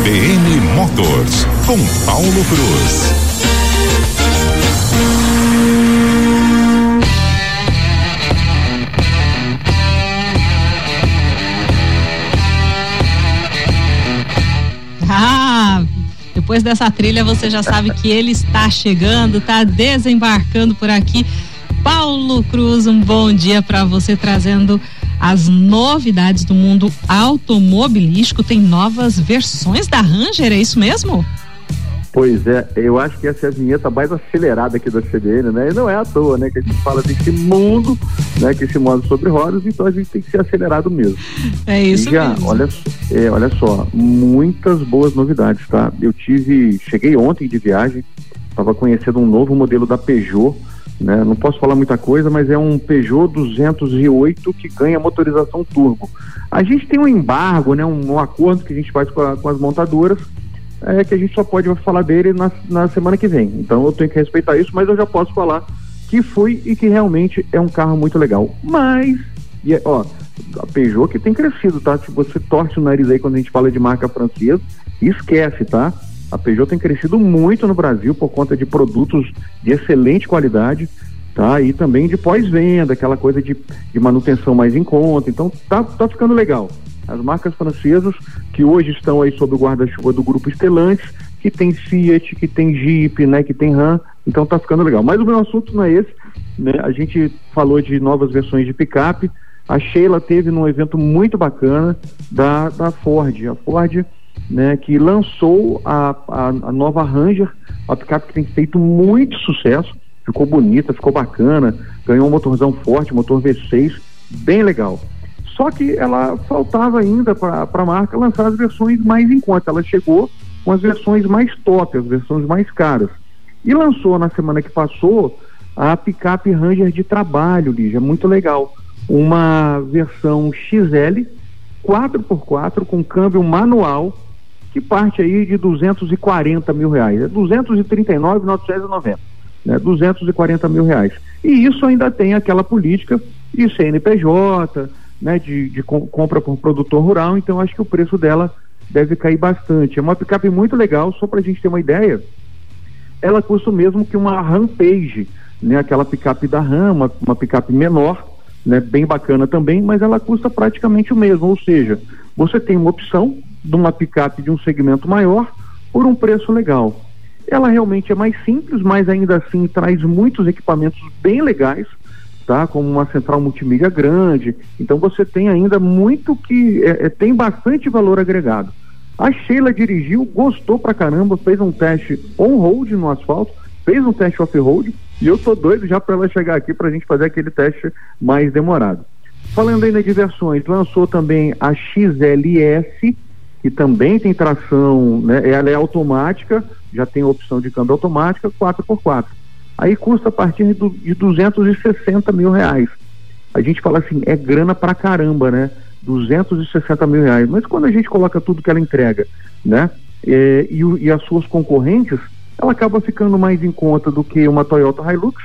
CBN Motors, com Paulo Cruz. Ah, depois dessa trilha você já sabe que ele está chegando, está desembarcando por aqui. Paulo Cruz, um bom dia para você trazendo as novidades do mundo automobilístico. Tem novas versões da Ranger, é isso mesmo? Pois é, eu acho que essa é a vinheta mais acelerada aqui da CBN, né? E não é à toa, né? Que a gente fala desse mundo, né? Que esse mundo sobre rodas, então a gente tem que ser acelerado mesmo. É isso e já, mesmo. Olha, é, olha só, muitas boas novidades, tá? Eu tive, cheguei ontem de viagem, estava conhecendo um novo modelo da Peugeot, né? Não posso falar muita coisa, mas é um Peugeot 208 que ganha motorização turbo. A gente tem um embargo, né? Um, um acordo que a gente faz com, a, com as montadoras é que a gente só pode falar dele na, na semana que vem. Então eu tenho que respeitar isso, mas eu já posso falar que foi e que realmente é um carro muito legal. Mas, e é, ó, a Peugeot que tem crescido, tá? Se você torce o nariz aí quando a gente fala de marca francesa, esquece, tá? A Peugeot tem crescido muito no Brasil por conta de produtos de excelente qualidade, tá? E também de pós-venda, aquela coisa de, de manutenção mais em conta. Então tá, tá ficando legal as marcas francesas que hoje estão aí sob o guarda-chuva do grupo Stellantis, que tem Fiat, que tem Jeep, né, que tem Ram, então tá ficando legal. Mas o meu assunto não é esse, né? A gente falou de novas versões de picape. A Sheila teve num evento muito bacana da, da Ford, a Ford, né, que lançou a, a, a nova Ranger, a picape que tem feito muito sucesso, ficou bonita, ficou bacana, ganhou um motorzão forte, motor V6, bem legal. Só que ela faltava ainda para a marca lançar as versões mais em conta. Ela chegou com as versões mais top, as versões mais caras. E lançou na semana que passou a picape Ranger de trabalho, Lígia, muito legal. Uma versão XL 4x4 com câmbio manual que parte aí de 240 mil reais. É 239,990. Né? 240 mil reais. E isso ainda tem aquela política de CNPJ, né, de, de com, compra por produtor rural, então acho que o preço dela deve cair bastante. É uma picape muito legal, só para a gente ter uma ideia, ela custa o mesmo que uma Rampage, né, aquela picape da Ram, uma, uma picape menor, né, bem bacana também, mas ela custa praticamente o mesmo, ou seja, você tem uma opção de uma picape de um segmento maior por um preço legal. Ela realmente é mais simples, mas ainda assim traz muitos equipamentos bem legais, tá? Como uma central multimídia grande. Então você tem ainda muito que é, é, tem bastante valor agregado. A Sheila dirigiu, gostou pra caramba, fez um teste on-road no asfalto, fez um teste off-road e eu tô doido já para ela chegar aqui para a gente fazer aquele teste mais demorado. Falando ainda de versões, lançou também a XLS, que também tem tração, né? Ela é automática, já tem opção de câmbio automática, 4x4 aí custa a partir do, de 260 mil reais. A gente fala assim, é grana pra caramba, né? 260 mil reais. Mas quando a gente coloca tudo que ela entrega, né? É, e, e, as suas concorrentes, ela acaba ficando mais em conta do que uma Toyota Hilux,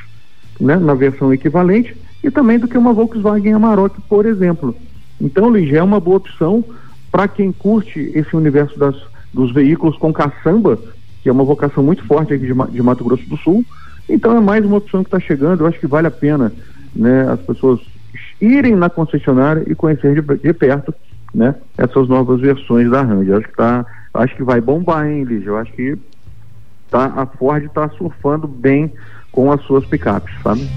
né? Na versão equivalente, e também do que uma Volkswagen Amarok, por exemplo. Então, Luiz, é uma boa opção para quem curte esse universo das, dos veículos com caçamba, que é uma vocação muito forte aqui de, de Mato Grosso do Sul, então é mais uma opção que está chegando, eu acho que vale a pena né, as pessoas irem na concessionária e conhecer de, de perto né, essas novas versões da Ranger. Acho que tá, acho que vai bombar, hein, Lígia? Eu acho que tá, a Ford está surfando bem com as suas picapes, sabe?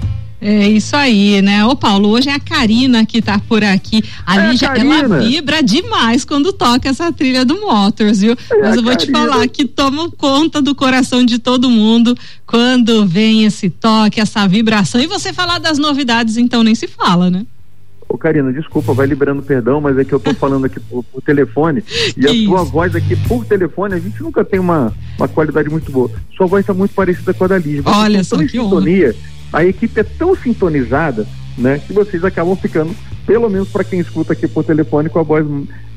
É isso aí, né? Ô Paulo, hoje é a Karina que tá por aqui. A é Lígia, ela vibra demais quando toca essa trilha do Motors, viu? É Mas eu vou Karina. te falar que toma conta do coração de todo mundo quando vem esse toque, essa vibração. E você falar das novidades, então nem se fala, né? Ô Karina, desculpa, vai liberando perdão, mas é que eu tô falando aqui por, por telefone e a sua voz aqui por telefone, a gente nunca tem uma, uma qualidade muito boa. Sua voz tá muito parecida com a da Lígia. Olha só, que sintonia. Honra a equipe é tão sintonizada, né, que vocês acabam ficando, pelo menos para quem escuta aqui por telefone, com a voz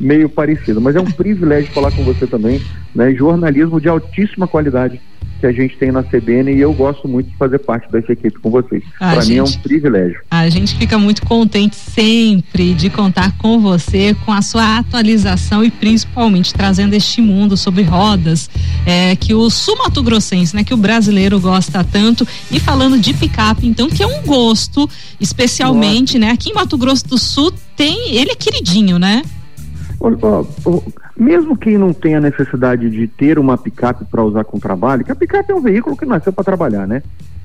meio parecida. Mas é um privilégio falar com você também, né, jornalismo de altíssima qualidade que a gente tem na CBN e eu gosto muito de fazer parte dessa equipe com vocês. Para mim é um privilégio. A gente fica muito contente sempre de contar com você, com a sua atualização e principalmente trazendo este mundo sobre rodas é, que o sumato grossense, né, que o brasileiro gosta tanto e falando de picape, então que é um gosto, especialmente, Nossa. né, aqui em Mato Grosso do Sul tem, ele é queridinho, né? Mesmo quem não tem a necessidade de ter uma picape para usar com trabalho, que a picape é um veículo que nasceu para trabalhar, né?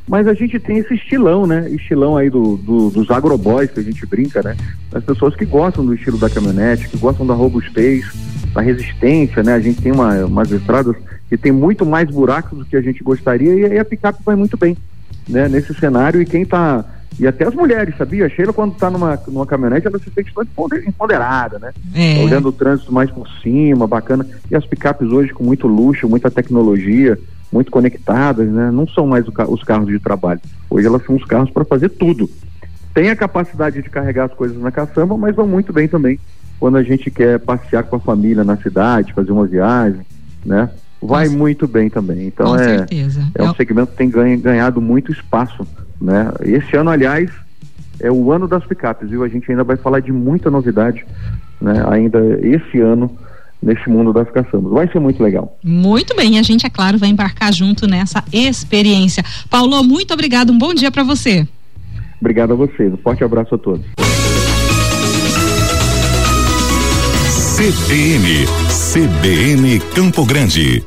Mas a gente tem esse estilão, né? Estilão aí do, do, dos agroboys que a gente brinca, né? As pessoas que gostam do estilo da caminhonete, que gostam da robustez, da resistência, né? A gente tem uma, umas estradas que tem muito mais buracos do que a gente gostaria e aí a picape vai muito bem, né? Nesse cenário e quem está e até as mulheres, sabia? A Sheila, quando está numa, numa caminhonete, ela se sente muito empoderada, né? É. Olhando o trânsito mais por cima, bacana. E as picapes hoje com muito luxo, muita tecnologia, muito conectadas, né? Não são mais os carros de trabalho. Hoje elas são os carros para fazer tudo. Tem a capacidade de carregar as coisas na caçamba, mas vão muito bem também quando a gente quer passear com a família na cidade, fazer uma viagem, né? Vai muito bem também. Então é, é um segmento que tem ganhado muito espaço né? Esse ano, aliás, é o ano das picapes, viu? A gente ainda vai falar de muita novidade, né? Ainda esse ano nesse mundo das caçambas. Vai ser muito legal. Muito bem, a gente, é claro, vai embarcar junto nessa experiência. Paulo, muito obrigado, um bom dia para você. Obrigado a vocês, um forte abraço a todos. CBN, CBN Campo Grande.